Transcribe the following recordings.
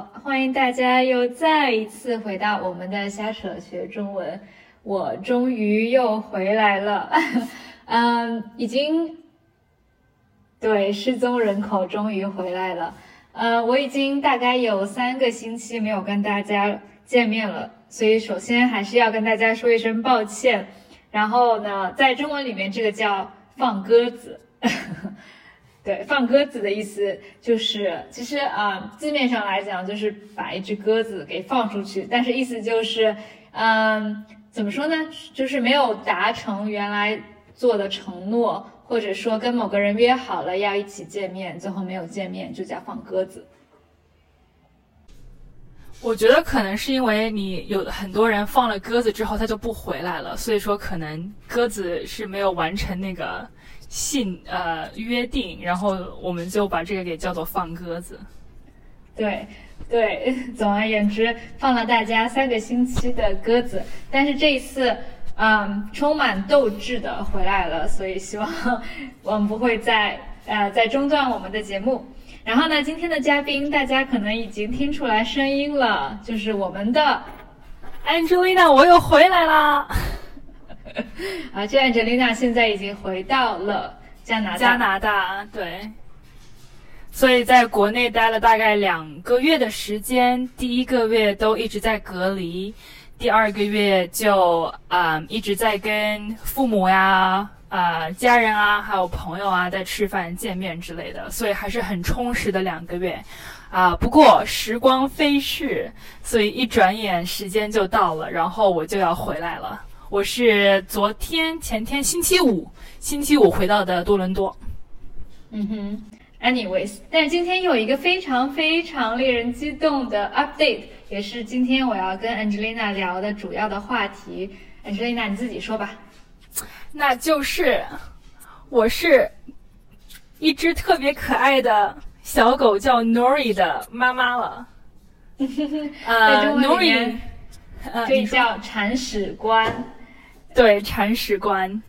欢迎大家又再一次回到我们的瞎扯学中文。我终于又回来了，嗯，已经对失踪人口终于回来了。呃，我已经大概有三个星期没有跟大家见面了，所以首先还是要跟大家说一声抱歉。然后呢，在中文里面，这个叫放鸽子。对，放鸽子的意思就是，其实啊，字面上来讲就是把一只鸽子给放出去，但是意思就是，嗯，怎么说呢？就是没有达成原来做的承诺，或者说跟某个人约好了要一起见面，最后没有见面，就叫放鸽子。我觉得可能是因为你有很多人放了鸽子之后，他就不回来了，所以说可能鸽子是没有完成那个。信呃约定，然后我们就把这个给叫做放鸽子。对对，总而言之，放了大家三个星期的鸽子，但是这一次，嗯，充满斗志的回来了，所以希望我们不会再呃再中断我们的节目。然后呢，今天的嘉宾大家可能已经听出来声音了，就是我们的 Angelina，我又回来啦。啊，这 Angelina 现在已经回到了加拿大。加拿大，对。所以在国内待了大概两个月的时间，第一个月都一直在隔离，第二个月就啊一直在跟父母呀、啊家人啊、还有朋友啊在吃饭、见面之类的，所以还是很充实的两个月。啊，不过时光飞逝，所以一转眼时间就到了，然后我就要回来了。我是昨天、前天星期五，星期五回到的多伦多。嗯哼，anyways，但是今天有一个非常非常令人激动的 update，也是今天我要跟 Angelina 聊的主要的话题。Angelina，你自己说吧。那就是我是一只特别可爱的小狗叫 Nori 的妈妈了。呃可以叫铲屎官。对铲屎官，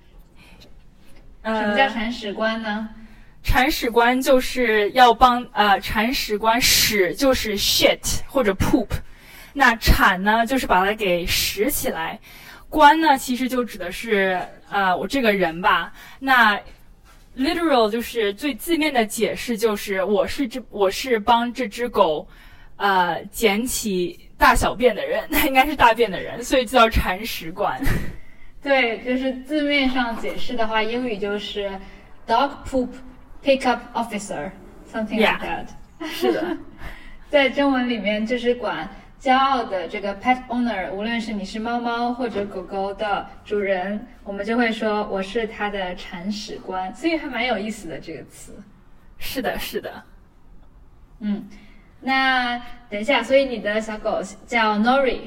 什么叫铲屎官呢？铲屎官就是要帮呃铲屎官屎就是 shit 或者 poop，那铲呢就是把它给拾起来，官呢其实就指的是呃我这个人吧。那 literal 就是最字面的解释就是我是这我是帮这只狗呃捡起大小便的人，那应该是大便的人，所以叫铲屎官。对，就是字面上解释的话，英语就是 dog poop pickup officer，something like that。是的，在中文里面就是管骄傲的这个 pet owner，无论是你是猫猫或者狗狗的主人，我们就会说我是它的铲屎官，所以还蛮有意思的这个词。是的，是的。嗯，那等一下，所以你的小狗叫 Nori。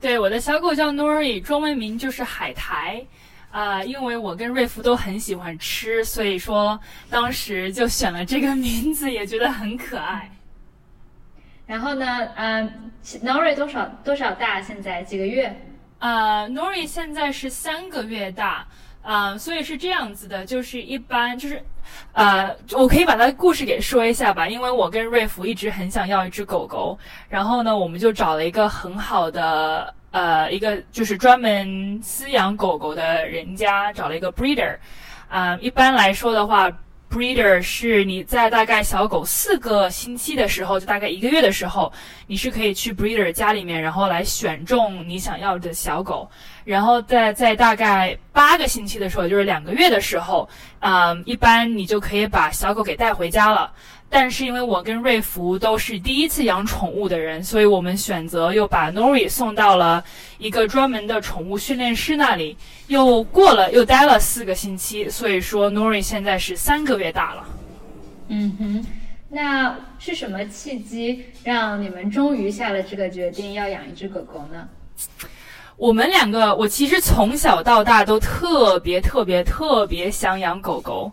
对，我的小狗叫 Nori，中文名就是海苔，啊，因为我跟瑞福都很喜欢吃，所以说当时就选了这个名字，也觉得很可爱。然后呢，嗯，Nori 多少多少大？现在几个月？呃，Nori 现在是三个月大。啊，所以是这样子的，就是一般就是，呃，我可以把它故事给说一下吧，因为我跟瑞福一直很想要一只狗狗，然后呢，我们就找了一个很好的，呃，一个就是专门饲养狗狗的人家，找了一个 breeder，啊，一般来说的话。Breeder 是你在大概小狗四个星期的时候，就大概一个月的时候，你是可以去 Breeder 家里面，然后来选中你想要的小狗，然后在在大概八个星期的时候，就是两个月的时候，嗯，一般你就可以把小狗给带回家了。但是因为我跟瑞福都是第一次养宠物的人，所以我们选择又把 Nori 送到了一个专门的宠物训练师那里，又过了又待了四个星期，所以说 Nori 现在是三个月大了。嗯哼，那是什么契机让你们终于下了这个决定要养一只狗狗呢？我们两个，我其实从小到大都特别特别特别想养狗狗，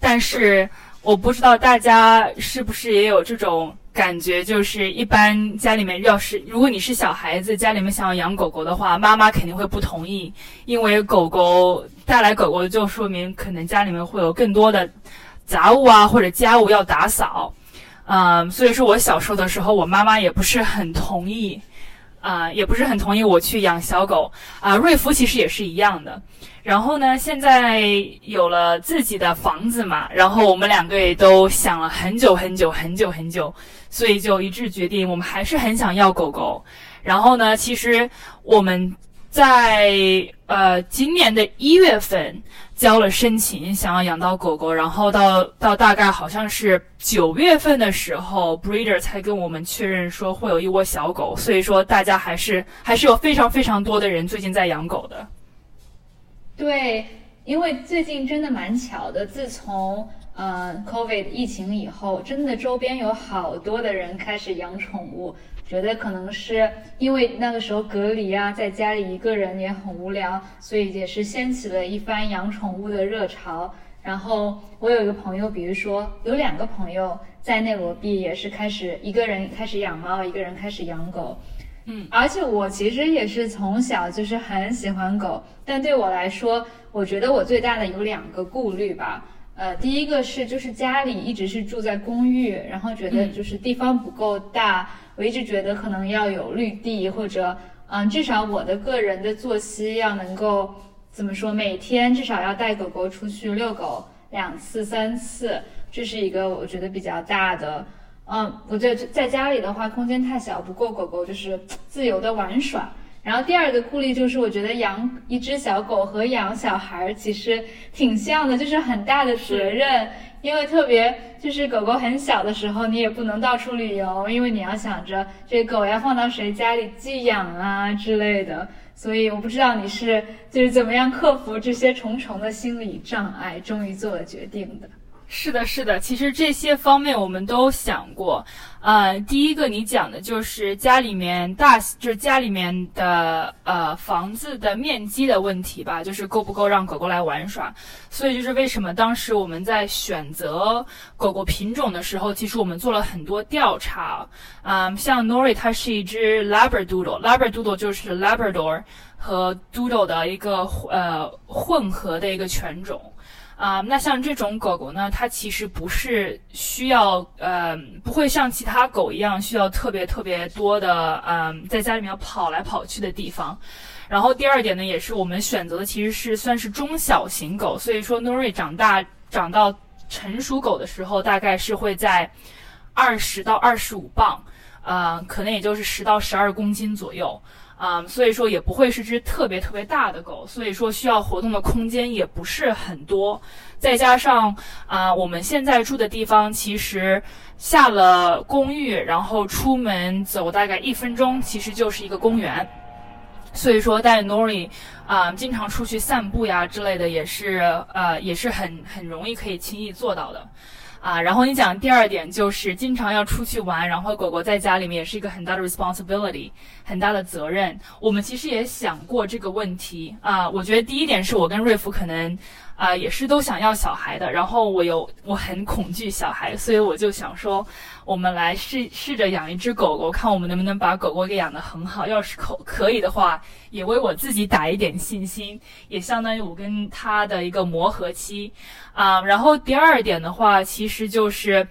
但是。我不知道大家是不是也有这种感觉，就是一般家里面要是如果你是小孩子，家里面想要养狗狗的话，妈妈肯定会不同意，因为狗狗带来狗狗就说明可能家里面会有更多的杂物啊或者家务要打扫，嗯，所以说我小时候的时候，我妈妈也不是很同意，啊，也不是很同意我去养小狗。啊，瑞福其实也是一样的。然后呢，现在有了自己的房子嘛，然后我们两个也都想了很久很久很久很久，所以就一致决定，我们还是很想要狗狗。然后呢，其实我们在呃今年的一月份交了申请，想要养到狗狗，然后到到大概好像是九月份的时候，breeder 才跟我们确认说会有一窝小狗，所以说大家还是还是有非常非常多的人最近在养狗的。对，因为最近真的蛮巧的，自从呃 COVID 疫情以后，真的周边有好多的人开始养宠物，觉得可能是因为那个时候隔离啊，在家里一个人也很无聊，所以也是掀起了一番养宠物的热潮。然后我有一个朋友，比如说有两个朋友在内罗毕也是开始一个人开始养猫，一个人开始养狗。嗯，而且我其实也是从小就是很喜欢狗，但对我来说，我觉得我最大的有两个顾虑吧。呃，第一个是就是家里一直是住在公寓，然后觉得就是地方不够大，我一直觉得可能要有绿地或者嗯，至少我的个人的作息要能够怎么说，每天至少要带狗狗出去遛狗两次三次，这是一个我觉得比较大的。嗯，我觉得在家里的话，空间太小，不够狗狗就是自由的玩耍。然后第二个顾虑就是，我觉得养一只小狗和养小孩其实挺像的，就是很大的责任。因为特别就是狗狗很小的时候，你也不能到处旅游，因为你要想着这狗要放到谁家里寄养啊之类的。所以我不知道你是就是怎么样克服这些重重的心理障碍，终于做了决定的。是的，是的，其实这些方面我们都想过。呃，第一个你讲的就是家里面大，就是家里面的呃房子的面积的问题吧，就是够不够让狗狗来玩耍。所以就是为什么当时我们在选择狗狗品种的时候，其实我们做了很多调查。嗯，像 Nori 它是一只 Labradoodle，Labradoodle 就是 Labrador 和 Doodle 的一个呃混合的一个犬种。啊，那像这种狗狗呢，它其实不是需要，呃，不会像其他狗一样需要特别特别多的，嗯，在家里面跑来跑去的地方。然后第二点呢，也是我们选择的其实是算是中小型狗，所以说 Nori 长大长到成熟狗的时候，大概是会在二十到二十五磅，呃，可能也就是十到十二公斤左右。啊，所以说也不会是只特别特别大的狗，所以说需要活动的空间也不是很多。再加上啊，我们现在住的地方其实下了公寓，然后出门走大概一分钟，其实就是一个公园。所以说带 Nori 啊，经常出去散步呀之类的，也是呃，也是很很容易可以轻易做到的。啊，然后你讲第二点就是经常要出去玩，然后狗狗在家里面也是一个很大的 responsibility，很大的责任。我们其实也想过这个问题啊，我觉得第一点是我跟瑞福可能。啊，也是都想要小孩的，然后我有我很恐惧小孩，所以我就想说，我们来试试着养一只狗狗，看我们能不能把狗狗给养得很好。要是可可以的话，也为我自己打一点信心，也相当于我跟他的一个磨合期啊。然后第二点的话，其实就是，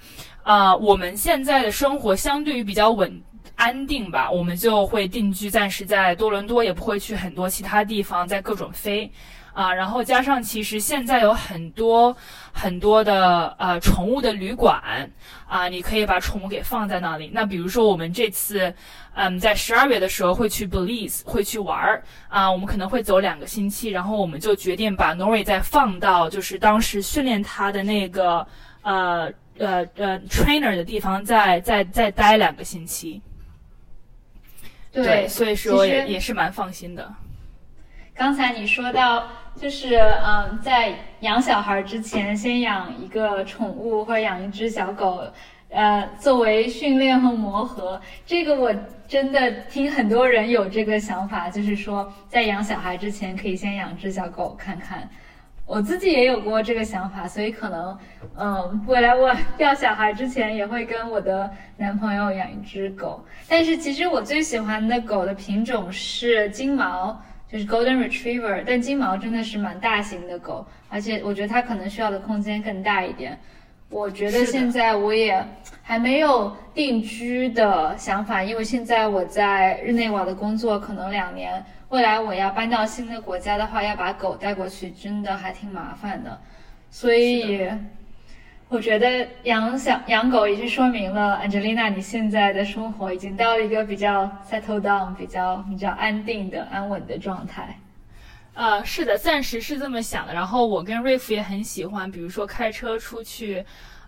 啊，我们现在的生活相对于比较稳安定吧，我们就会定居暂时在多伦多，也不会去很多其他地方，在各种飞。啊，然后加上其实现在有很多很多的呃宠物的旅馆啊，你可以把宠物给放在那里。那比如说我们这次嗯在十二月的时候会去 Belize 会去玩儿啊，我们可能会走两个星期，然后我们就决定把 Nori 再放到就是当时训练它的那个呃呃呃 trainer 的地方，再再再待两个星期。对，所以说也也是蛮放心的。刚才你说到。就是嗯，在养小孩之前，先养一个宠物或者养一只小狗，呃，作为训练和磨合。这个我真的听很多人有这个想法，就是说在养小孩之前可以先养只小狗看看。我自己也有过这个想法，所以可能嗯，未来我 要小孩之前也会跟我的男朋友养一只狗。但是其实我最喜欢的狗的品种是金毛。就是 Golden Retriever，但金毛真的是蛮大型的狗，而且我觉得它可能需要的空间更大一点。我觉得现在我也还没有定居的想法，因为现在我在日内瓦的工作可能两年，未来我要搬到新的国家的话，要把狗带过去，真的还挺麻烦的。所以，我觉得养小养狗已经说明了 Angelina 你现在的生活已经到了一个比较 settle down、比较比较安定的安稳的状态。呃，是的，暂时是这么想的。然后我跟瑞夫也很喜欢，比如说开车出去，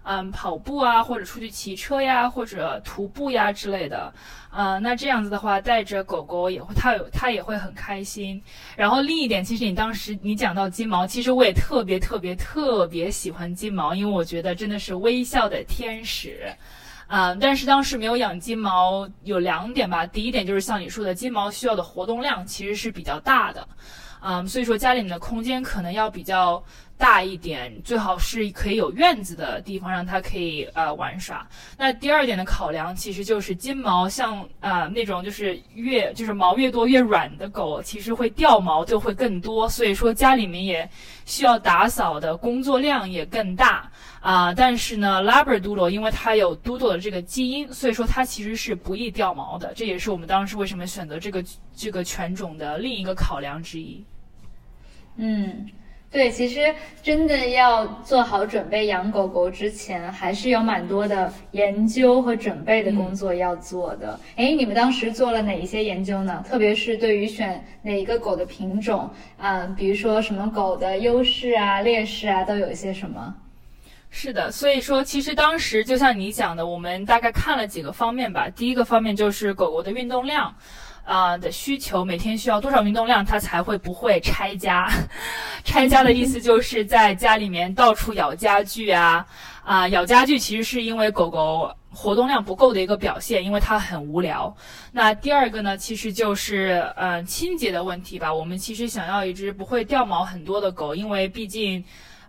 嗯，跑步啊，或者出去骑车呀，或者徒步呀之类的。呃，那这样子的话，带着狗狗也会，它有它也会很开心。然后另一点，其实你当时你讲到金毛，其实我也特别特别特别喜欢金毛，因为我觉得真的是微笑的天使。嗯，但是当时没有养金毛，有两点吧。第一点就是像你说的，金毛需要的活动量其实是比较大的。嗯，所以说家里面的空间可能要比较大一点，最好是可以有院子的地方，让它可以呃玩耍。那第二点的考量其实就是金毛，像啊那种就是越就是毛越多越软的狗，其实会掉毛就会更多，所以说家里面也需要打扫的工作量也更大啊。但是呢，Labradoodle 因为它有 Doodle 的这个基因，所以说它其实是不易掉毛的，这也是我们当时为什么选择这个这个犬种的另一个考量之一。嗯，对，其实真的要做好准备养狗狗之前，还是有蛮多的研究和准备的工作要做的。哎，你们当时做了哪一些研究呢？特别是对于选哪一个狗的品种，嗯，比如说什么狗的优势啊、劣势啊，都有一些什么？是的，所以说其实当时就像你讲的，我们大概看了几个方面吧。第一个方面就是狗狗的运动量。啊的需求，每天需要多少运动量，它才会不会拆家？拆家的意思就是在家里面到处咬家具啊啊！咬家具其实是因为狗狗活动量不够的一个表现，因为它很无聊。那第二个呢，其实就是呃清洁的问题吧。我们其实想要一只不会掉毛很多的狗，因为毕竟。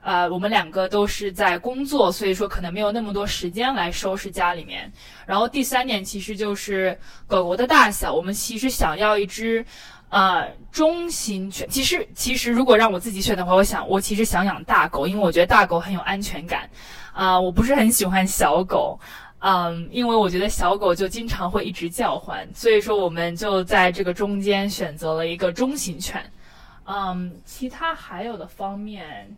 呃，我们两个都是在工作，所以说可能没有那么多时间来收拾家里面。然后第三点其实就是狗狗的大小，我们其实想要一只，呃，中型犬。其实其实如果让我自己选的话，我想我其实想养大狗，因为我觉得大狗很有安全感。啊，我不是很喜欢小狗，嗯，因为我觉得小狗就经常会一直叫唤，所以说我们就在这个中间选择了一个中型犬。嗯，其他还有的方面。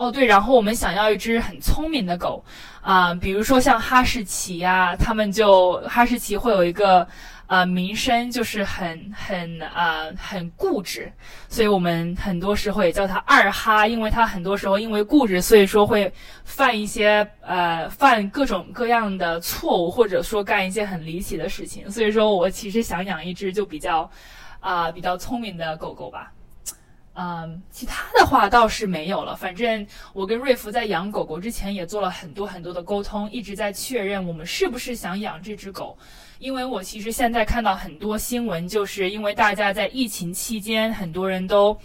哦，对，然后我们想要一只很聪明的狗，啊，比如说像哈士奇呀，他们就哈士奇会有一个呃名声，就是很很啊很固执，所以我们很多时候也叫它二哈，因为它很多时候因为固执，所以说会犯一些呃犯各种各样的错误，或者说干一些很离奇的事情，所以说我其实想养一只就比较啊比较聪明的狗狗吧。嗯，其他的话倒是没有了。反正我跟瑞福在养狗狗之前也做了很多很多的沟通，一直在确认我们是不是想养这只狗。因为我其实现在看到很多新闻，就是因为大家在疫情期间，很多人都，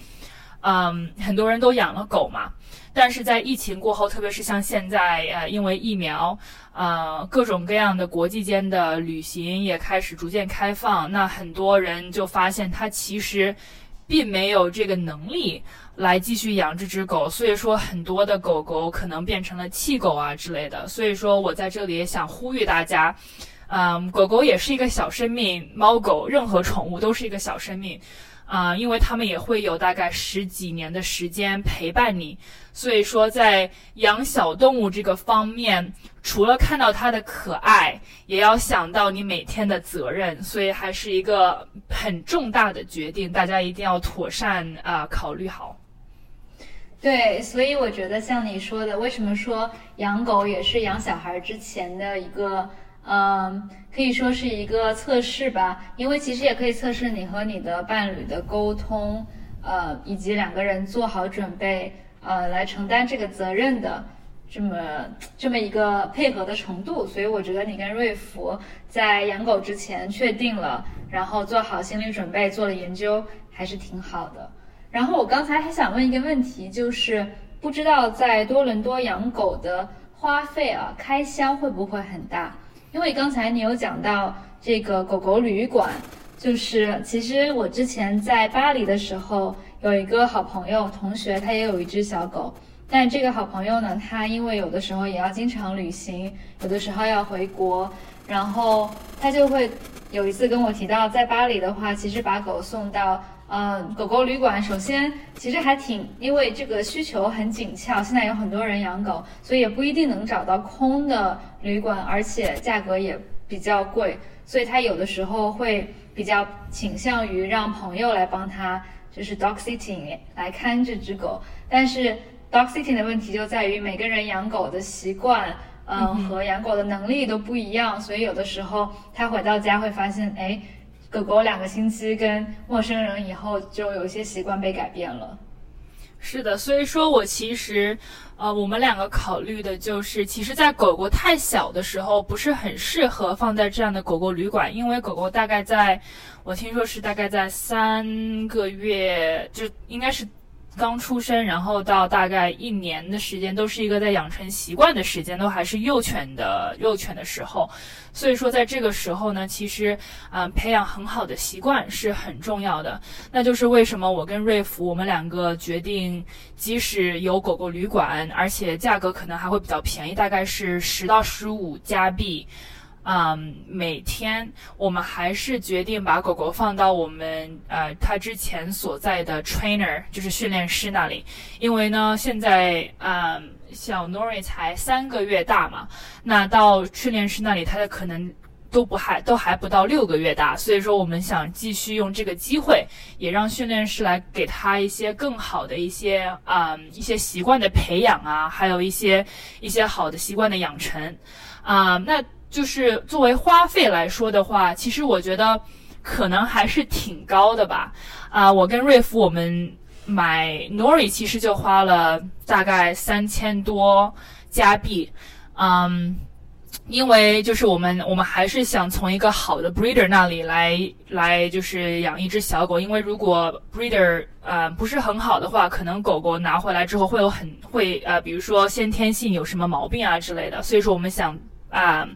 嗯，很多人都养了狗嘛。但是在疫情过后，特别是像现在，呃，因为疫苗，呃，各种各样的国际间的旅行也开始逐渐开放，那很多人就发现它其实。并没有这个能力来继续养这只狗，所以说很多的狗狗可能变成了弃狗啊之类的。所以说我在这里也想呼吁大家，嗯，狗狗也是一个小生命，猫狗任何宠物都是一个小生命。啊，因为他们也会有大概十几年的时间陪伴你，所以说在养小动物这个方面，除了看到它的可爱，也要想到你每天的责任，所以还是一个很重大的决定，大家一定要妥善啊考虑好。对，所以我觉得像你说的，为什么说养狗也是养小孩之前的一个。嗯，可以说是一个测试吧，因为其实也可以测试你和你的伴侣的沟通，呃，以及两个人做好准备，呃，来承担这个责任的这么这么一个配合的程度。所以我觉得你跟瑞福在养狗之前确定了，然后做好心理准备，做了研究，还是挺好的。然后我刚才还想问一个问题，就是不知道在多伦多养狗的花费啊，开销会不会很大？因为刚才你有讲到这个狗狗旅馆，就是其实我之前在巴黎的时候有一个好朋友同学，他也有一只小狗，但这个好朋友呢，他因为有的时候也要经常旅行，有的时候要回国，然后他就会有一次跟我提到，在巴黎的话，其实把狗送到。嗯，狗狗旅馆首先其实还挺，因为这个需求很紧俏，现在有很多人养狗，所以也不一定能找到空的旅馆，而且价格也比较贵，所以他有的时候会比较倾向于让朋友来帮他，就是 dog sitting 来看这只狗。但是 dog sitting 的问题就在于每个人养狗的习惯，嗯，和养狗的能力都不一样，所以有的时候他回到家会发现，哎。狗狗两个星期跟陌生人以后，就有一些习惯被改变了。是的，所以说我其实，呃，我们两个考虑的就是，其实，在狗狗太小的时候，不是很适合放在这样的狗狗旅馆，因为狗狗大概在，我听说是大概在三个月，就应该是。刚出生，然后到大概一年的时间，都是一个在养成习惯的时间，都还是幼犬的幼犬的时候。所以说，在这个时候呢，其实，嗯，培养很好的习惯是很重要的。那就是为什么我跟瑞福，我们两个决定，即使有狗狗旅馆，而且价格可能还会比较便宜，大概是十到十五加币。嗯，每天我们还是决定把狗狗放到我们呃它之前所在的 trainer，就是训练师那里，因为呢现在嗯小 Nori 才三个月大嘛，那到训练师那里它的可能都不还都还不到六个月大，所以说我们想继续用这个机会，也让训练师来给他一些更好的一些啊一些习惯的培养啊，还有一些一些好的习惯的养成啊那。就是作为花费来说的话，其实我觉得可能还是挺高的吧。啊，我跟瑞夫我们买 Nori 其实就花了大概三千多加币。嗯，因为就是我们我们还是想从一个好的 breeder 那里来来就是养一只小狗，因为如果 breeder 呃不是很好的话，可能狗狗拿回来之后会有很会呃，比如说先天性有什么毛病啊之类的。所以说我们想啊。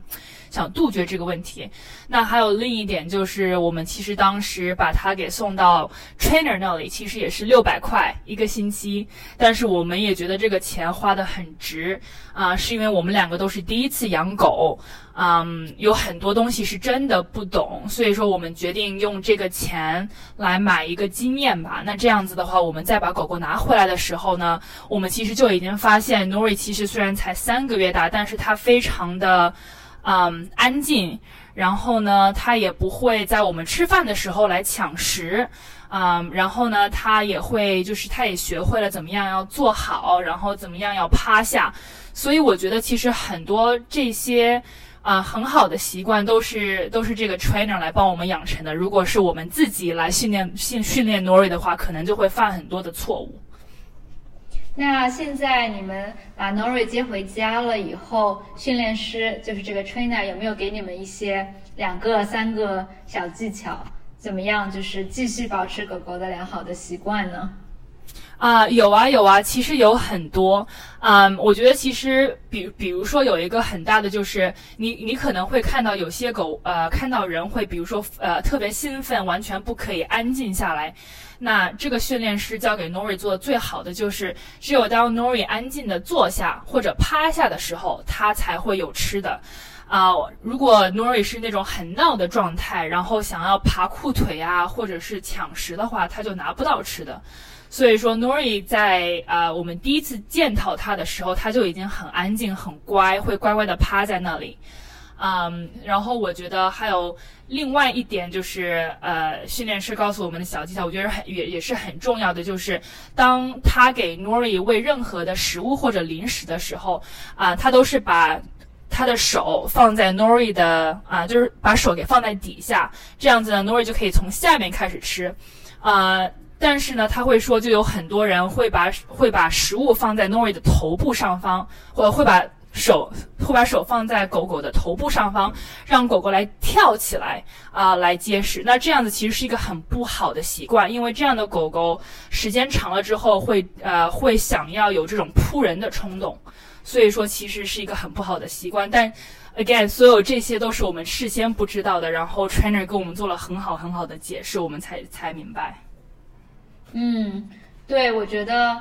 想杜绝这个问题，那还有另一点就是，我们其实当时把它给送到 trainer 那里，其实也是六百块一个星期，但是我们也觉得这个钱花的很值啊，是因为我们两个都是第一次养狗，嗯，有很多东西是真的不懂，所以说我们决定用这个钱来买一个经验吧。那这样子的话，我们再把狗狗拿回来的时候呢，我们其实就已经发现 Nori 其实虽然才三个月大，但是它非常的。嗯，安静，然后呢，它也不会在我们吃饭的时候来抢食，嗯，然后呢，它也会，就是它也学会了怎么样要坐好，然后怎么样要趴下，所以我觉得其实很多这些啊很好的习惯都是都是这个 trainer 来帮我们养成的。如果是我们自己来训练训训练 Nori 的话，可能就会犯很多的错误。那现在你们把 Nori 接回家了以后，训练师就是这个 trainer 有没有给你们一些两个、三个小技巧？怎么样，就是继续保持狗狗的良好的习惯呢？啊，有啊有啊，其实有很多。嗯，我觉得其实比比如说有一个很大的就是你你可能会看到有些狗呃看到人会比如说呃特别兴奋，完全不可以安静下来。那这个训练师教给 Nori 做的最好的就是，只有当 Nori 安静的坐下或者趴下的时候，它才会有吃的。啊，如果 Nori 是那种很闹的状态，然后想要爬裤腿啊，或者是抢食的话，它就拿不到吃的。所以说，Nori 在啊我们第一次见到它的时候，它就已经很安静、很乖，会乖乖的趴在那里。嗯，然后我觉得还有另外一点就是，呃，训练师告诉我们的小技巧，我觉得很也也是很重要的，就是当他给 Nori 喂任何的食物或者零食的时候，啊，他都是把他的手放在 Nori 的啊，就是把手给放在底下，这样子呢，Nori 就可以从下面开始吃，啊，但是呢，他会说，就有很多人会把会把食物放在 Nori 的头部上方，或者会把。手会把手放在狗狗的头部上方，让狗狗来跳起来啊，来接食。那这样子其实是一个很不好的习惯，因为这样的狗狗时间长了之后会呃会想要有这种扑人的冲动，所以说其实是一个很不好的习惯。但 again，所有这些都是我们事先不知道的，然后 trainer 给我们做了很好很好的解释，我们才才明白。嗯，对，我觉得。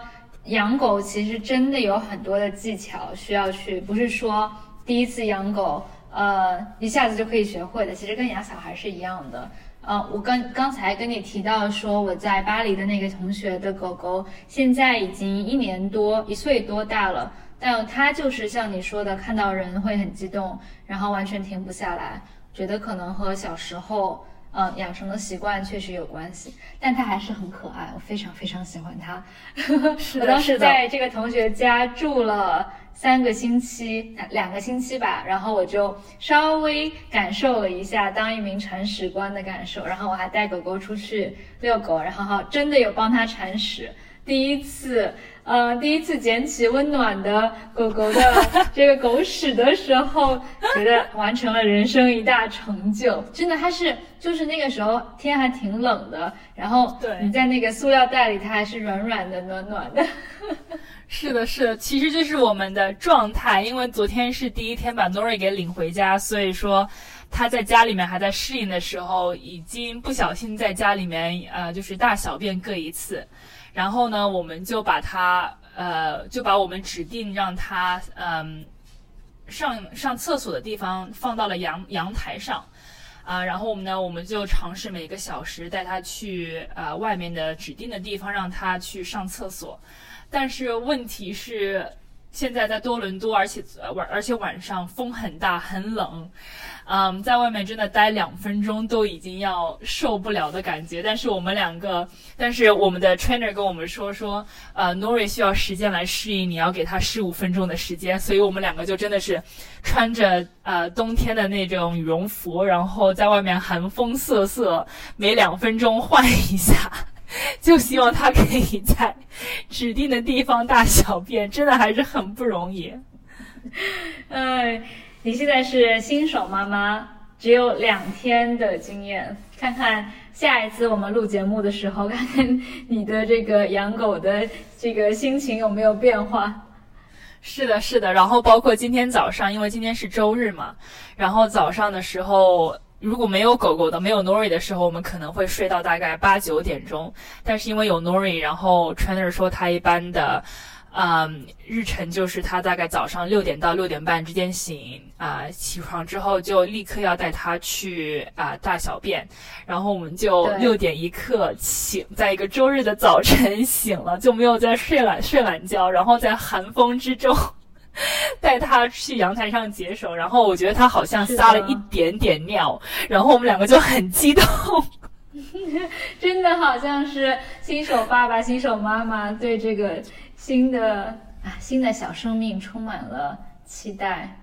养狗其实真的有很多的技巧需要去，不是说第一次养狗，呃，一下子就可以学会的。其实跟养小孩是一样的。呃，我刚刚才跟你提到说我在巴黎的那个同学的狗狗，现在已经一年多，一岁多大了。但它就是像你说的，看到人会很激动，然后完全停不下来。觉得可能和小时候。嗯，养成的习惯确实有关系，但它还是很可爱，我非常非常喜欢它。我当时在这个同学家住了三个星期，两个星期吧，然后我就稍微感受了一下当一名铲屎官的感受，然后我还带狗狗出去遛狗，然后哈，真的有帮它铲屎，第一次。呃，第一次捡起温暖的狗狗的 这个狗屎的时候，觉得完成了人生一大成就。真的，它是就是那个时候天还挺冷的，然后你在那个塑料袋里，它还是软软的、暖暖的。是的，是的，其实这是我们的状态。因为昨天是第一天把 Nori 给领回家，所以说他在家里面还在适应的时候，已经不小心在家里面呃，就是大小便各一次。然后呢，我们就把它，呃，就把我们指定让它，嗯，上上厕所的地方放到了阳阳台上，啊，然后我们呢，我们就尝试每个小时带它去，呃，外面的指定的地方让它去上厕所，但是问题是。现在在多伦多，而且晚而且晚上风很大，很冷，嗯，在外面真的待两分钟都已经要受不了的感觉。但是我们两个，但是我们的 trainer 跟我们说说，呃，Nori 需要时间来适应，你要给他十五分钟的时间。所以我们两个就真的是穿着呃冬天的那种羽绒服，然后在外面寒风瑟瑟，每两分钟换一下。就希望他可以在指定的地方大小便，真的还是很不容易。哎，你现在是新手妈妈，只有两天的经验，看看下一次我们录节目的时候，看看你的这个养狗的这个心情有没有变化。是的，是的，然后包括今天早上，因为今天是周日嘛，然后早上的时候。如果没有狗狗的，没有 Nori 的时候，我们可能会睡到大概八九点钟。但是因为有 Nori，然后 Trainer 说他一般的，嗯，日程就是他大概早上六点到六点半之间醒啊，起床之后就立刻要带他去啊大小便，然后我们就六点一刻醒，在一个周日的早晨醒了，就没有再睡懒睡懒觉，然后在寒风之中。带他去阳台上解手，然后我觉得他好像撒了一点点尿，然后我们两个就很激动，真的好像是新手爸爸、新手妈妈对这个新的啊新的小生命充满了期待。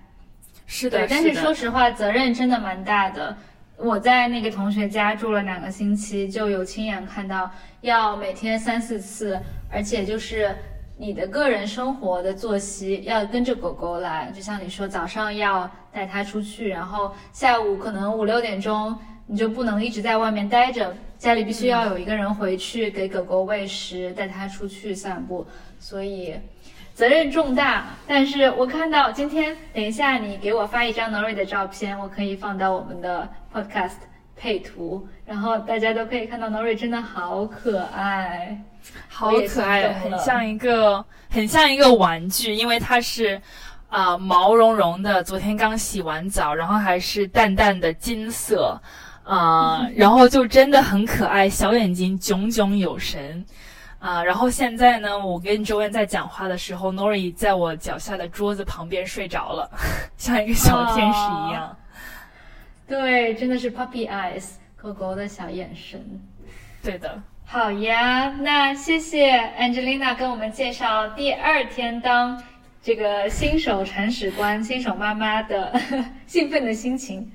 是的，但是说实话，责任真的蛮大的。我在那个同学家住了两个星期，就有亲眼看到要每天三四次，而且就是。你的个人生活的作息要跟着狗狗来，就像你说，早上要带它出去，然后下午可能五六点钟你就不能一直在外面待着，家里必须要有一个人回去给狗狗喂食，带它出去散步，所以责任重大。但是我看到今天，等一下你给我发一张 Nori 的照片，我可以放到我们的 Podcast 配图，然后大家都可以看到 Nori 真的好可爱。好可爱，很像一个很像一个玩具，因为它是啊毛茸茸的，昨天刚洗完澡，然后还是淡淡的金色，啊，然后就真的很可爱，小眼睛炯炯有神，啊，然后现在呢，我跟周恩在讲话的时候，Nori 在我脚下的桌子旁边睡着了，像一个小天使一样。对，真的是 puppy eyes，狗狗的小眼神。对的。好呀，那谢谢 Angelina 跟我们介绍第二天当这个新手铲屎官、新手妈妈的 兴奋的心情。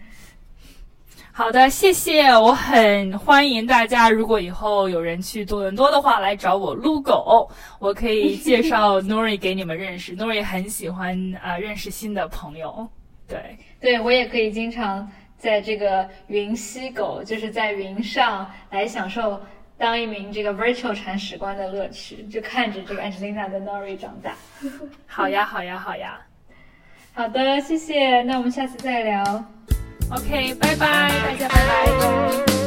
好的，谢谢，我很欢迎大家。如果以后有人去多伦多的话，来找我撸狗，我可以介绍 Nori 给你们认识。Nori 很喜欢啊，认识新的朋友。对，对我也可以经常在这个云吸狗，就是在云上来享受。当一名这个 virtual 铲屎官的乐趣，就看着这个 Angelina 的 Nori 长大。好呀，好呀，好呀。好的，谢谢。那我们下次再聊。OK，拜拜，大家拜拜。